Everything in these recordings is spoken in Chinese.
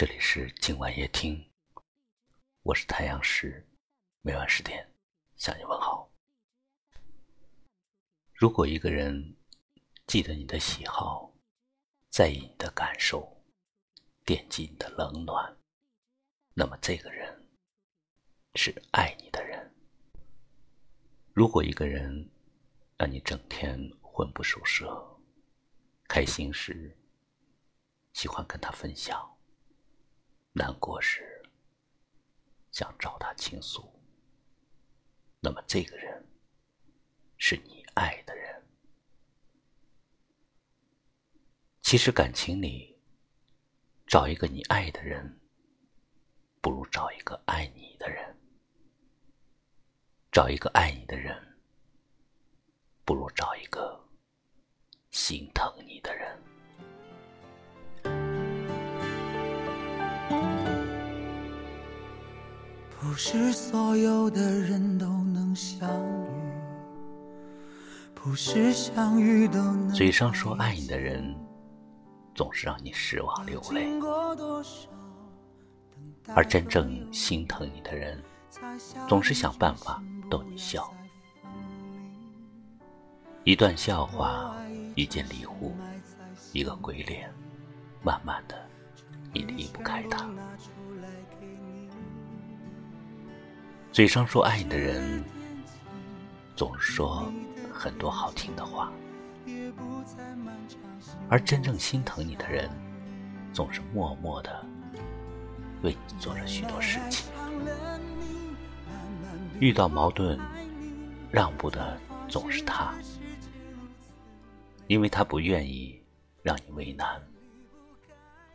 这里是今晚夜听，我是太阳石，每晚十点向你问好。如果一个人记得你的喜好，在意你的感受，惦记你的冷暖，那么这个人是爱你的人。如果一个人让你整天魂不守舍，开心时喜欢跟他分享。难过时，想找他倾诉。那么，这个人是你爱的人。其实，感情里找一个你爱的人，不如找一个爱你的人；找一个爱你的人，不如找一个心疼你的人。不是所有的人都能相遇，嘴上说爱你的人，总是让你失望流泪；而真正心疼你的人，总是想办法逗你笑。一段笑话，一件礼物，一个鬼脸，慢慢的，你离不开他。嘴上说爱你的人，总说很多好听的话；而真正心疼你的人，总是默默的为你做了许多事情。遇到矛盾，让步的总是他，因为他不愿意让你为难；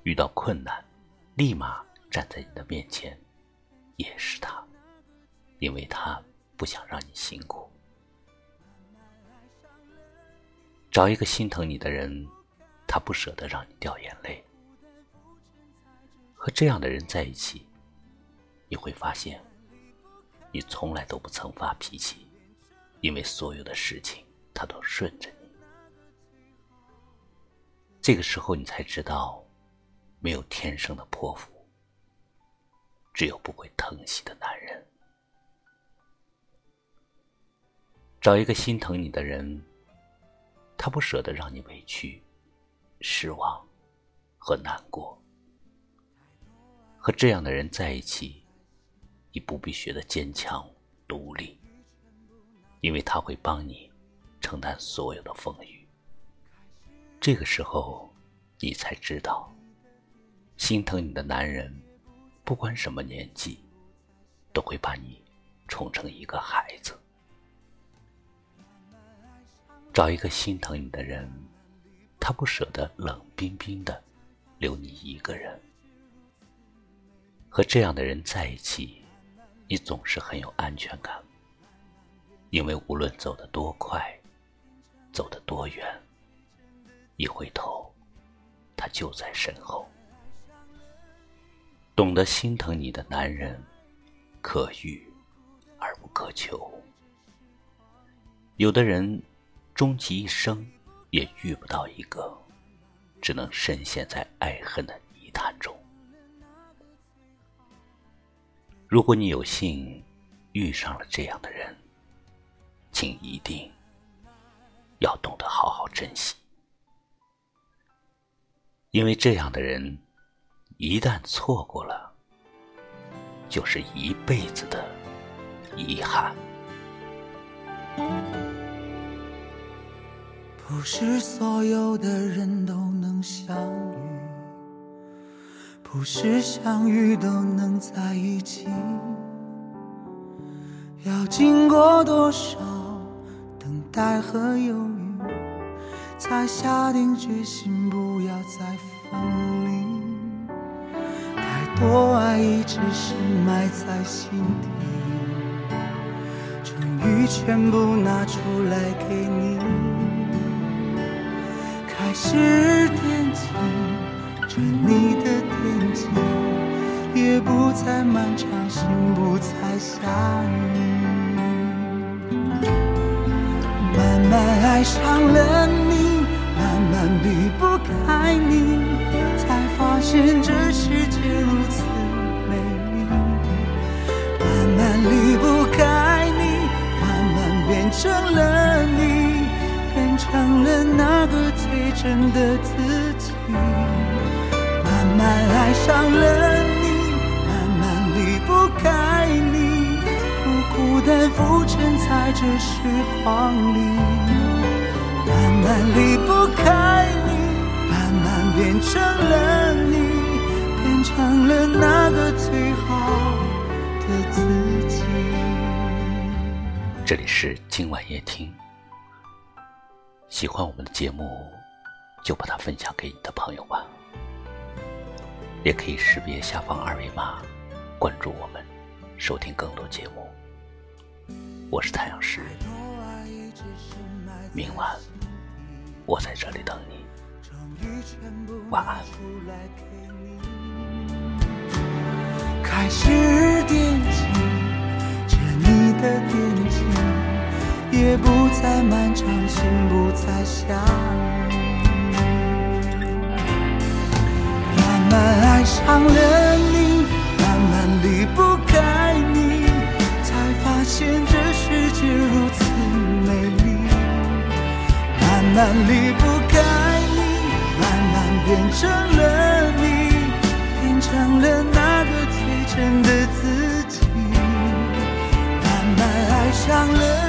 遇到困难，立马站在你的面前，也是他。因为他不想让你辛苦，找一个心疼你的人，他不舍得让你掉眼泪。和这样的人在一起，你会发现，你从来都不曾发脾气，因为所有的事情他都顺着你。这个时候，你才知道，没有天生的泼妇，只有不会疼惜的男人。找一个心疼你的人，他不舍得让你委屈、失望和难过。和这样的人在一起，你不必学得坚强独立，因为他会帮你承担所有的风雨。这个时候，你才知道，心疼你的男人，不管什么年纪，都会把你宠成一个孩子。找一个心疼你的人，他不舍得冷冰冰的留你一个人。和这样的人在一起，你总是很有安全感，因为无论走得多快，走得多远，一回头，他就在身后。懂得心疼你的男人，可遇而不可求。有的人。终其一生，也遇不到一个，只能深陷在爱恨的泥潭中。如果你有幸遇上了这样的人，请一定要懂得好好珍惜，因为这样的人一旦错过了，就是一辈子的遗憾。不是所有的人都能相遇，不是相遇都能在一起。要经过多少等待和犹豫，才下定决心不要再分离？太多爱一直是埋在心底，终于全部拿出来给你。是惦记着你的天气，也不再漫长，心不再下雨。慢慢爱上了你，慢慢离不开你，才发现这世界如此。真的自己。慢慢爱上了你，慢慢离不开你，孤孤单浮沉在这时光里。慢慢离不开你，慢慢变成了你，变成了那个最好的自己。这里是今晚夜听，喜欢我们的节目，就把它分享给你的朋友吧。也可以识别下方二维码，关注我们，收听更多节目。我是太阳石，明晚我在这里等你，晚安。开始惦记着你的惦记，夜不再漫长，心不再下雨。慢慢爱上了你，慢慢离不开你，才发现这世界如此美丽。慢慢离不开你，慢慢变成了你，变成了那个最真的自己。慢慢爱上了。